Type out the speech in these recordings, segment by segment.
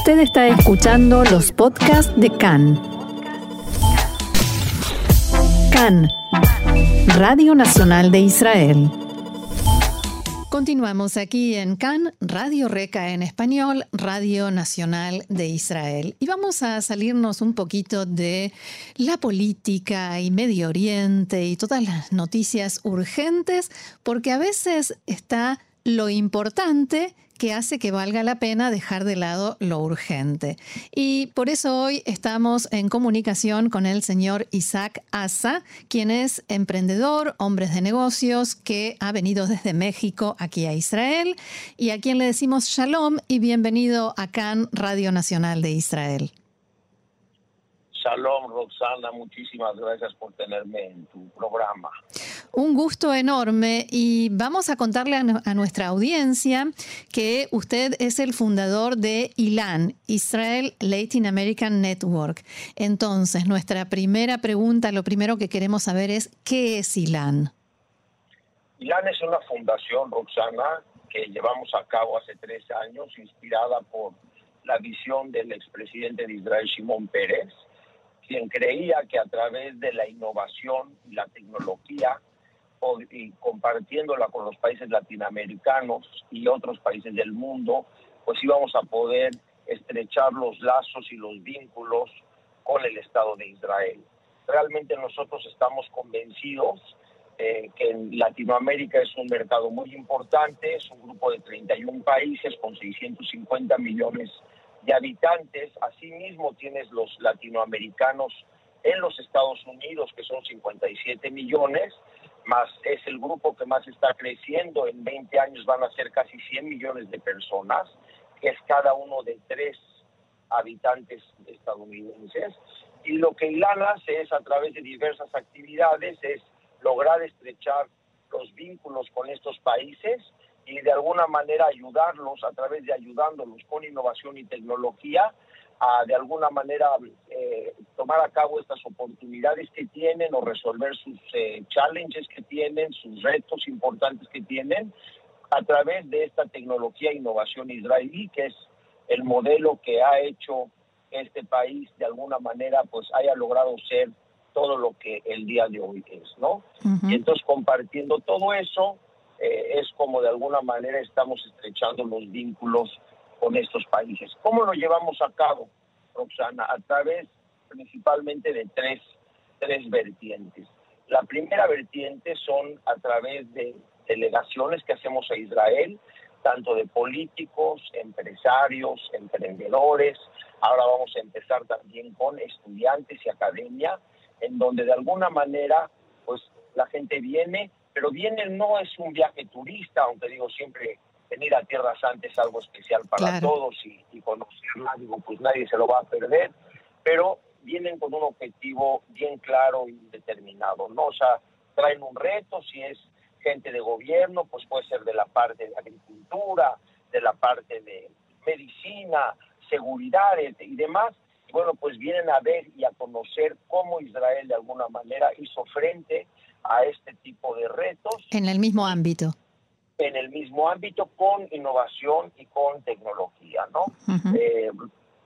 Usted está escuchando los podcasts de CAN. CAN, Radio Nacional de Israel. Continuamos aquí en CAN, Radio Reca en español, Radio Nacional de Israel. Y vamos a salirnos un poquito de la política y Medio Oriente y todas las noticias urgentes, porque a veces está lo importante que hace que valga la pena dejar de lado lo urgente. Y por eso hoy estamos en comunicación con el señor Isaac Asa, quien es emprendedor, hombre de negocios, que ha venido desde México aquí a Israel y a quien le decimos shalom y bienvenido a CAN Radio Nacional de Israel. Shalom, Roxana, muchísimas gracias por tenerme en tu programa. Un gusto enorme y vamos a contarle a, nuestra audiencia que usted es el fundador de ILAN, Israel Latin American Network. Entonces, nuestra primera pregunta, lo primero que queremos saber es, ¿qué es ILAN? ILAN es una fundación, Roxana, que llevamos a cabo hace tres años, inspirada por la visión del expresidente de Israel, Shimon Pérez, quien creía que a través de la innovación y la tecnología y compartiéndola con los países latinoamericanos y otros países del mundo, pues íbamos a poder estrechar los lazos y los vínculos con el Estado de Israel. Realmente nosotros estamos convencidos eh, que Latinoamérica es un mercado muy importante, es un grupo de 31 países con 650 millones de habitantes. Asimismo tienes los latinoamericanos en los Estados Unidos, que son 57 millones, más es el grupo que más está creciendo. En 20 años van a ser casi 100 millones de personas, que es cada uno de tres habitantes estadounidenses. Y lo que ILAN hace es, a través de diversas actividades, es lograr estrechar los vínculos con estos países y de alguna manera ayudarlos a través de ayudándolos con innovación y tecnología a de alguna manera eh, tomar a cabo estas oportunidades que tienen o resolver sus eh, challenges que tienen, sus retos importantes que tienen a través de esta tecnología e innovación israelí, que es el modelo que ha hecho este país de alguna manera pues haya logrado ser todo lo que el día de hoy es, ¿no? Y entonces compartiendo todo eso, eh, es como de alguna manera estamos estrechando los vínculos con estos países. ¿Cómo lo llevamos a cabo, Roxana? A través principalmente de tres, tres vertientes. La primera vertiente son a través de delegaciones que hacemos a Israel, tanto de políticos, empresarios, emprendedores. Ahora vamos a empezar también con estudiantes y academia, en donde de alguna manera, pues la gente viene pero viene no es un viaje turista, aunque digo siempre venir a Tierra Santa es algo especial para todos y, y, conocerla, digo, pues nadie se lo va a perder, pero vienen con un objetivo bien claro y determinado, ¿no? O sea, traen un reto, si es gente de gobierno, pues puede ser de la parte de agricultura, de la parte de medicina, seguridad y demás, y bueno, pues vienen a ver y a conocer cómo Israel de alguna manera hizo frente a este tipo de retos. En el mismo ámbito. En el mismo ámbito con innovación y con tecnología, ¿no? Eh,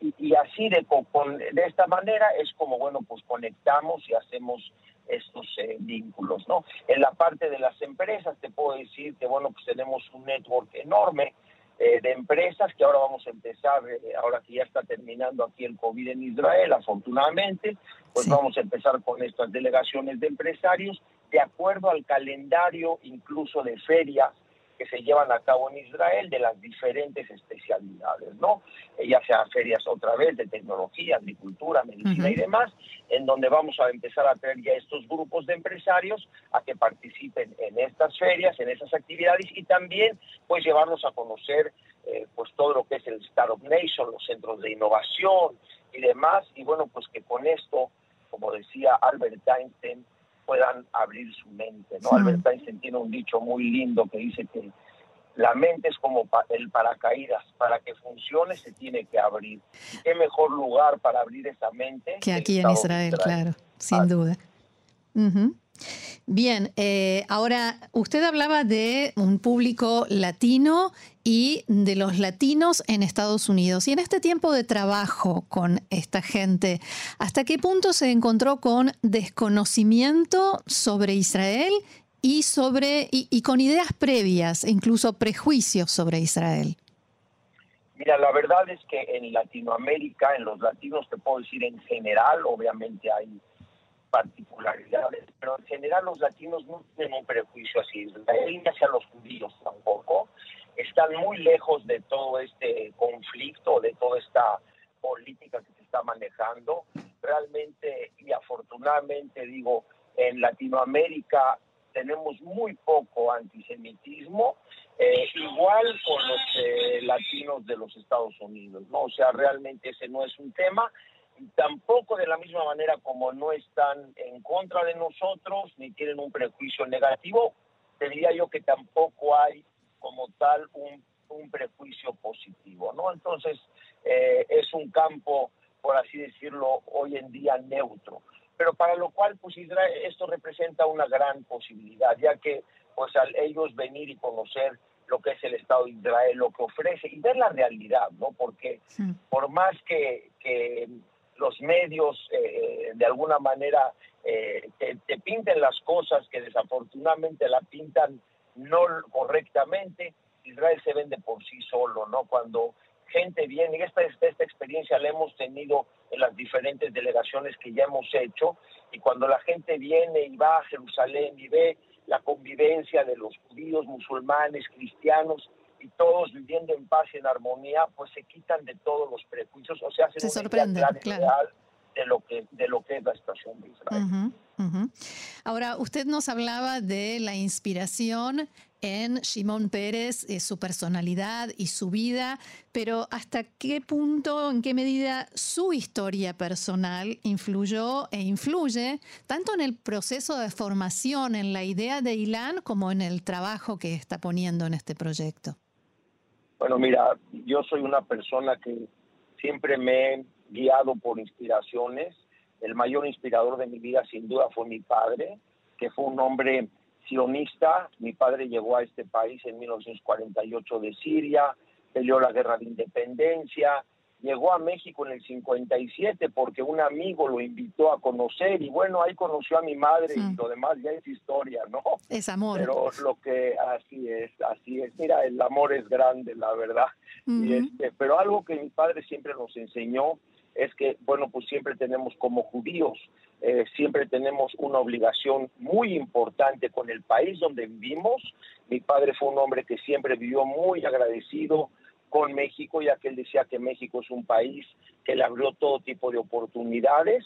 y, así de, con, de esta manera es como, bueno, pues conectamos y hacemos estos eh, vínculos, ¿no? En la parte de las empresas te puedo decir que, bueno, pues tenemos un network enorme eh, de empresas que ahora vamos a empezar, eh, ahora que ya está terminando aquí el COVID en Israel, afortunadamente, pues vamos a empezar con estas delegaciones de empresarios de acuerdo al calendario incluso de ferias que se llevan a cabo en Israel de las diferentes especialidades, ¿no? Eh, ya sea ferias otra vez de tecnología, agricultura, medicina y demás, en donde vamos a empezar a traer ya estos grupos de empresarios a que participen en estas ferias, en esas actividades y también pues llevarlos a conocer eh, pues todo lo que es el Startup Nation, los centros de innovación y demás, y bueno, pues que con esto, como decía Albert Einstein, puedan abrir su mente. ¿no? Albert Einstein tiene un dicho muy lindo que dice que la mente es como el paracaídas, para que funcione se tiene que abrir. ¿Qué mejor lugar para abrir esa mente? Que aquí en Israel, claro, sin duda. Bien, eh, ahora usted hablaba de un público latino y de los latinos en Estados Unidos. Y en este tiempo de trabajo con esta gente, ¿hasta qué punto se encontró con desconocimiento sobre Israel y, sobre, y, con ideas previas, incluso prejuicios sobre Israel? Mira, la verdad es que en Latinoamérica, en los latinos, te puedo decir en general, obviamente hay particularidades, pero en general los latinos no tienen un prejuicio así, Israel ni hacia los judíos tampoco, están muy lejos de todo este conflicto, de toda esta política que se está manejando. Realmente y afortunadamente digo, en Latinoamérica tenemos muy poco antisemitismo, eh, igual con los eh, latinos de los Estados Unidos, ¿no? O sea, realmente ese no es un tema tampoco de la misma manera como no están en contra de nosotros ni tienen un prejuicio negativo, te diría yo que tampoco hay como tal un, prejuicio positivo, ¿no? Entonces, eh, es un campo, por así decirlo, hoy en día neutro. Pero para lo cual, pues Israel, esto representa una gran posibilidad, ya que pues al ellos venir y conocer lo que es el Estado de Israel, lo que ofrece y ver la realidad, ¿no? Porque por más que, que los medios eh, de alguna manera eh, te, pinten las cosas que desafortunadamente la pintan no correctamente, Israel se vende por sí solo, ¿no? Cuando gente viene, y esta, esta experiencia la hemos tenido en las diferentes delegaciones que ya hemos hecho, y cuando la gente viene y va a Jerusalén y ve la convivencia de los judíos, musulmanes, cristianos, y todos viviendo en paz y en armonía, pues se quitan de todos los prejuicios, o sea, se sorprende, claro. de lo que de lo que es la situación de Israel. Ahora, usted nos hablaba de la inspiración en Shimon Pérez, eh, su personalidad y su vida, pero ¿hasta qué punto, en qué medida su historia personal influyó e influye tanto en el proceso de formación, en la idea de Ilan, como en el trabajo que está poniendo en este proyecto? Bueno, mira, yo soy una persona que siempre me he guiado por inspiraciones. El mayor inspirador de mi vida sin duda fue mi padre, que fue un hombre sionista. Mi padre llegó a este país en 1948 de Siria, peleó la guerra de independencia, llegó a México en el 57 porque un amigo lo invitó a conocer y bueno, ahí conoció a mi madre y lo demás ya es historia, ¿no? Es amor. Pero lo que así es, así es. Mira, el amor es grande, la verdad. y este, pero algo que mi padre siempre nos enseñó es que, bueno, pues siempre tenemos como judíos, eh, siempre tenemos una obligación muy importante con el país donde vivimos. Mi padre fue un hombre que siempre vivió muy agradecido, México, ya que él decía que México es un país que le abrió todo tipo de oportunidades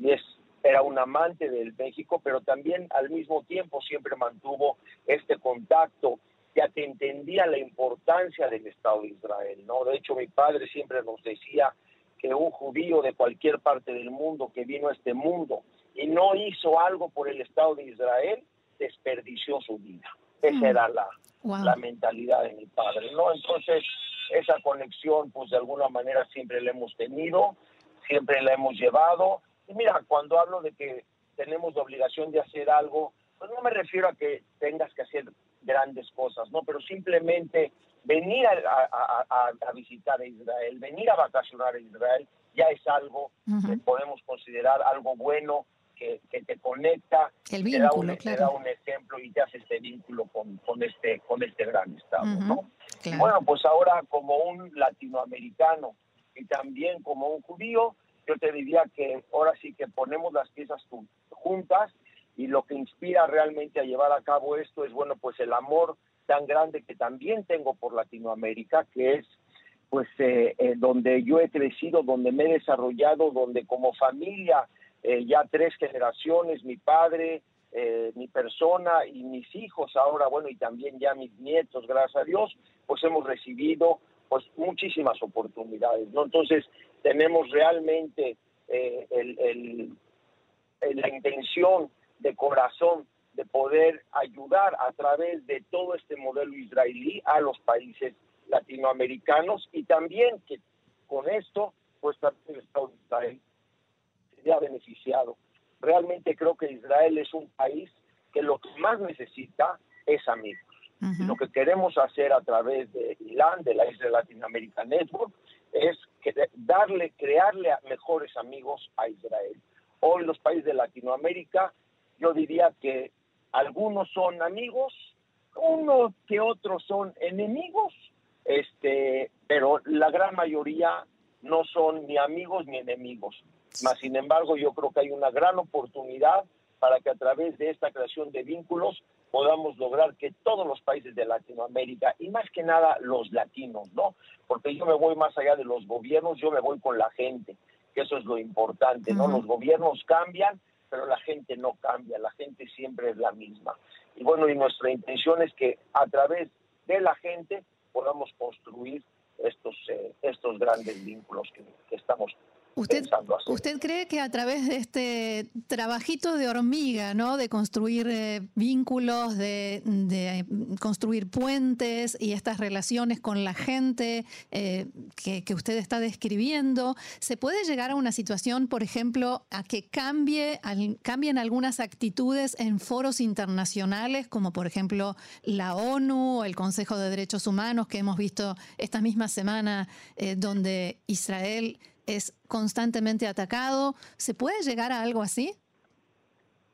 y es era un amante del México, pero también al mismo tiempo siempre mantuvo este contacto, ya que entendía la importancia del Estado de Israel, ¿no? De hecho, mi padre siempre nos decía que un judío de cualquier parte del mundo que vino a este mundo y no hizo algo por el Estado de Israel, desperdició su vida. Esa mm. era la, la mentalidad de mi padre, ¿no? Entonces, esa conexión, pues de alguna manera siempre la hemos tenido, siempre la hemos llevado. Y mira, cuando hablo de que tenemos la obligación de hacer algo, pues no me refiero a que tengas que hacer grandes cosas, ¿no? Pero simplemente venir a, visitar a Israel, venir a vacacionar a Israel, ya es algo que podemos considerar algo bueno, que, te conecta, El te, da un, da un ejemplo y te hace este vínculo con, con este, con este gran Estado, ¿no? Bueno, pues ahora como un latinoamericano y también como un judío, yo te diría que ahora sí que ponemos las piezas juntas y lo que inspira realmente a llevar a cabo esto es, bueno, pues el amor tan grande que también tengo por Latinoamérica, que es pues eh, eh, donde yo he crecido, donde me he desarrollado, donde como familia, eh, ya tres generaciones, mi padre, eh, mi persona y mis hijos ahora, bueno, y también ya mis nietos, gracias a Dios, pues hemos recibido pues muchísimas oportunidades, ¿no? Entonces tenemos realmente eh, el, la intención de corazón de poder ayudar a través de todo este modelo israelí a los países latinoamericanos y también que con esto pues también el Estado de Israel se ha beneficiado realmente creo que Israel es un país que lo que más necesita es amigos. Lo que queremos hacer a través de ILAN, de la Isla Latinoamérica Network, es darle, crearle mejores amigos a Israel. Hoy los países de Latinoamérica, yo diría que algunos son amigos, unos que otros son enemigos, este, pero la gran mayoría no son ni amigos ni enemigos. Mas, sin embargo, yo creo que hay una gran oportunidad para que a través de esta creación de vínculos podamos lograr que todos los países de Latinoamérica y más que nada los latinos, ¿no? Porque yo me voy más allá de los gobiernos, yo me voy con la gente, que eso es lo importante, ¿no? Los gobiernos cambian, pero la gente no cambia, la gente siempre es la misma. Y bueno, y nuestra intención es que a través de la gente podamos construir estos, eh, estos grandes vínculos que, que estamos ¿Usted, ¿Usted cree que a través de este trabajito de hormiga, ¿no? de construir eh, vínculos, de, de, construir puentes y estas relaciones con la gente eh, que, que, usted está describiendo, se puede llegar a una situación, por ejemplo, a que cambie, al, cambien algunas actitudes en foros internacionales, como por ejemplo la ONU o el Consejo de Derechos Humanos que hemos visto esta misma semana, eh, donde Israel es constantemente atacado. ¿Se puede llegar a algo así?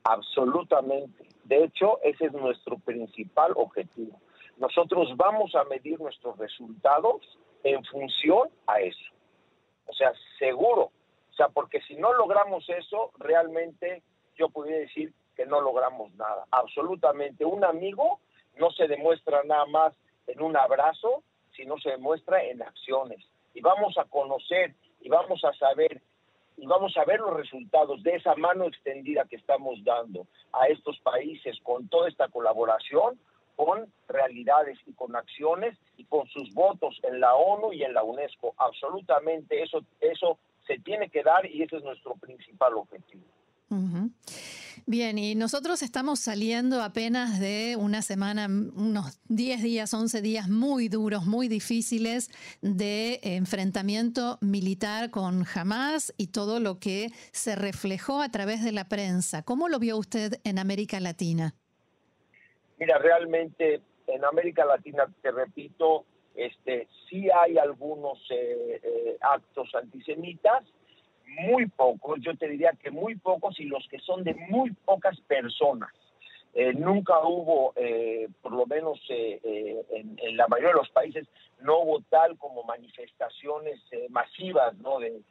Absolutamente. De hecho, ese es nuestro principal objetivo. Nosotros vamos a medir nuestros resultados en función a eso. O sea, seguro. O sea, porque si no logramos eso, realmente yo podría decir que no logramos nada. Absolutamente. Un amigo no se demuestra nada más en un abrazo, sino se demuestra en acciones. Y vamos a conocer y vamos a saber y vamos a ver los resultados de esa mano extendida que estamos dando a estos países con toda esta colaboración, con realidades y con acciones y con sus votos en la ONU y en la UNESCO. Absolutamente eso, eso se tiene que dar y ese es nuestro principal objetivo. Bien, y nosotros estamos saliendo apenas de una semana, unos 10 días, 11 días muy duros, muy difíciles de enfrentamiento militar con Hamas y todo lo que se reflejó a través de la prensa. ¿Cómo lo vio usted en América Latina? Mira, realmente en América Latina, te repito, este, sí hay algunos eh, eh, actos antisemitas, muy pocos, yo te diría que muy pocos y los que son de muy pocas personas. Eh, nunca hubo, eh, por lo menos eh, en, la mayoría de los países, no hubo tal como manifestaciones masivas ¿no? de,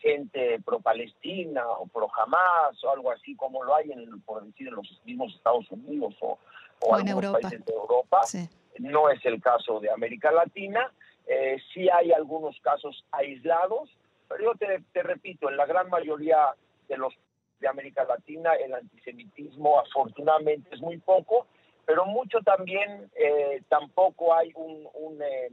gente pro-Palestina o pro-Hamas o algo así como lo hay, en, por decir, en los mismos Estados Unidos o, o, en algunos países de Europa. No es el caso de América Latina. sí hay algunos casos aislados, pero yo te, repito, en la gran mayoría de los de América Latina el antisemitismo afortunadamente es muy poco, pero mucho también eh, tampoco hay un, eh,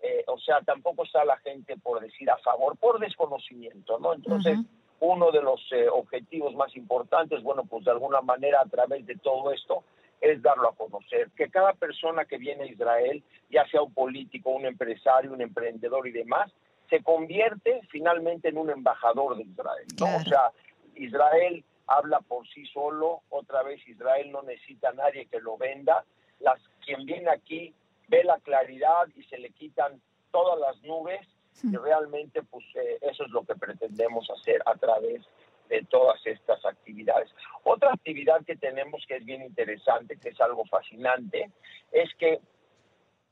eh, o sea, tampoco está la gente por decir a favor, por desconocimiento, ¿no? Entonces, uno de los objetivos más importantes, bueno, pues de alguna manera a través de todo esto, es darlo a conocer, que cada persona que viene a Israel, ya sea un político, un empresario, un emprendedor y demás, se convierte finalmente en un embajador de Israel. O sea, Israel habla por sí solo, otra vez Israel no necesita a nadie que lo venda, las, quien viene aquí ve la claridad y se le quitan todas las nubes y realmente pues eh, eso es lo que pretendemos hacer a través de todas estas actividades. Otra actividad que tenemos que es bien interesante, que es algo fascinante, es que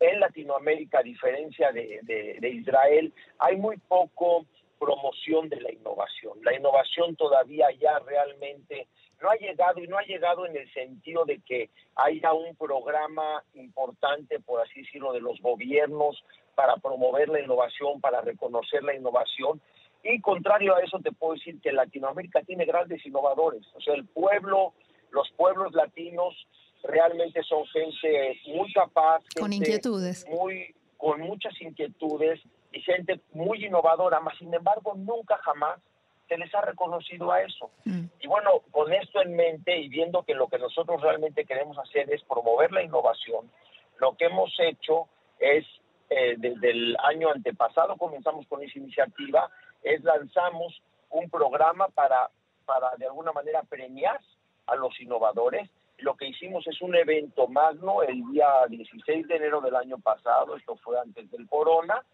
en Latinoamérica, a diferencia de, Israel, hay muy poco promoción de la innovación. La innovación todavía ya realmente no ha llegado y no ha llegado en el sentido de que haya un programa importante, por así decirlo, de los gobiernos para promover la innovación, para reconocer la innovación. Y contrario a eso, te puedo decir que Latinoamérica tiene grandes innovadores. O sea, el pueblo, los pueblos latinos realmente son gente muy capaz, con inquietudes, muy con muchas inquietudes y gente muy innovadora, mas sin embargo nunca jamás se les ha reconocido a eso. Mm. Y bueno, con esto en mente y viendo que lo que nosotros realmente queremos hacer es promover la innovación, lo que hemos hecho es, eh, desde el año antepasado comenzamos con esa iniciativa, es lanzamos un programa para para de alguna manera premiar a los innovadores. Lo que hicimos es un evento magno el día 16 de enero del año pasado, esto fue antes del corona,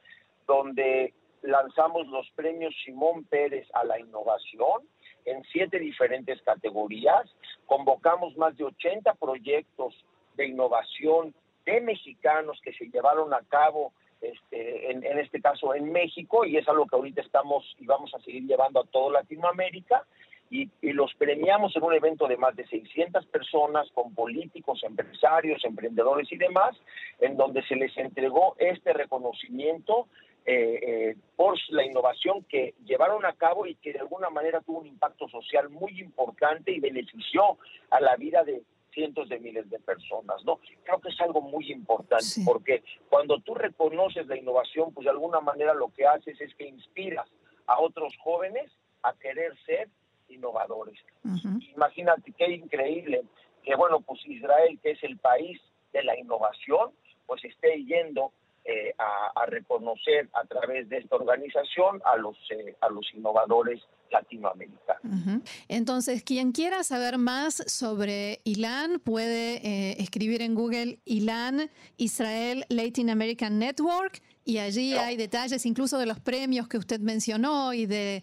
donde lanzamos los premios Simón Pérez a la innovación en siete diferentes categorías. Convocamos más de 80 proyectos de innovación de mexicanos que se llevaron a cabo este, en, este caso en México y es algo que ahorita estamos y vamos a seguir llevando a toda Latinoamérica y, y, los premiamos en un evento de más de 600 personas con políticos, empresarios, emprendedores y demás, en donde se les entregó este reconocimiento eh, eh, por la innovación que llevaron a cabo y que de alguna manera tuvo un impacto social muy importante y benefició a la vida de cientos de miles de personas, ¿no? Creo que es algo muy importante porque cuando tú reconoces la innovación, pues de alguna manera lo que haces es que inspiras a otros jóvenes a querer ser innovadores. Imagínate qué increíble que, bueno, pues Israel, que es el país de la innovación, pues esté yendo eh, a, reconocer a través de esta organización a los, eh, a los innovadores latinoamericanos. Entonces, quien quiera saber más sobre ILAN puede eh, escribir en Google ILAN Israel Latin American Network y allí hay detalles incluso de los premios que usted mencionó y de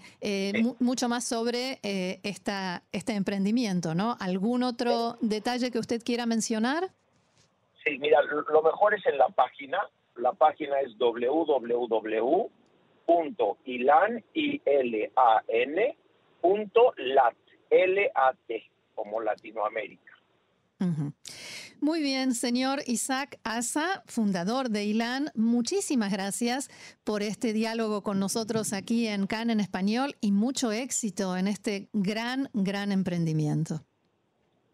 mucho más sobre esta, este emprendimiento, ¿no? ¿Algún otro detalle que usted quiera mencionar? Sí, mira, lo mejor es en la página la página es www.ilan.lat, L-A-T, como Latinoamérica. Muy bien, señor Isaac Asa, fundador de ILAN, muchísimas gracias por este diálogo con nosotros aquí en CAN en español y mucho éxito en este gran, gran emprendimiento.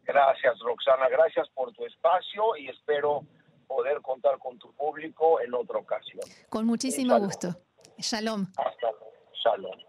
Gracias, Roxana, gracias por tu espacio y espero poder contar con tu público en otra ocasión. Con muchísimo gusto. Shalom. Hasta luego. Shalom.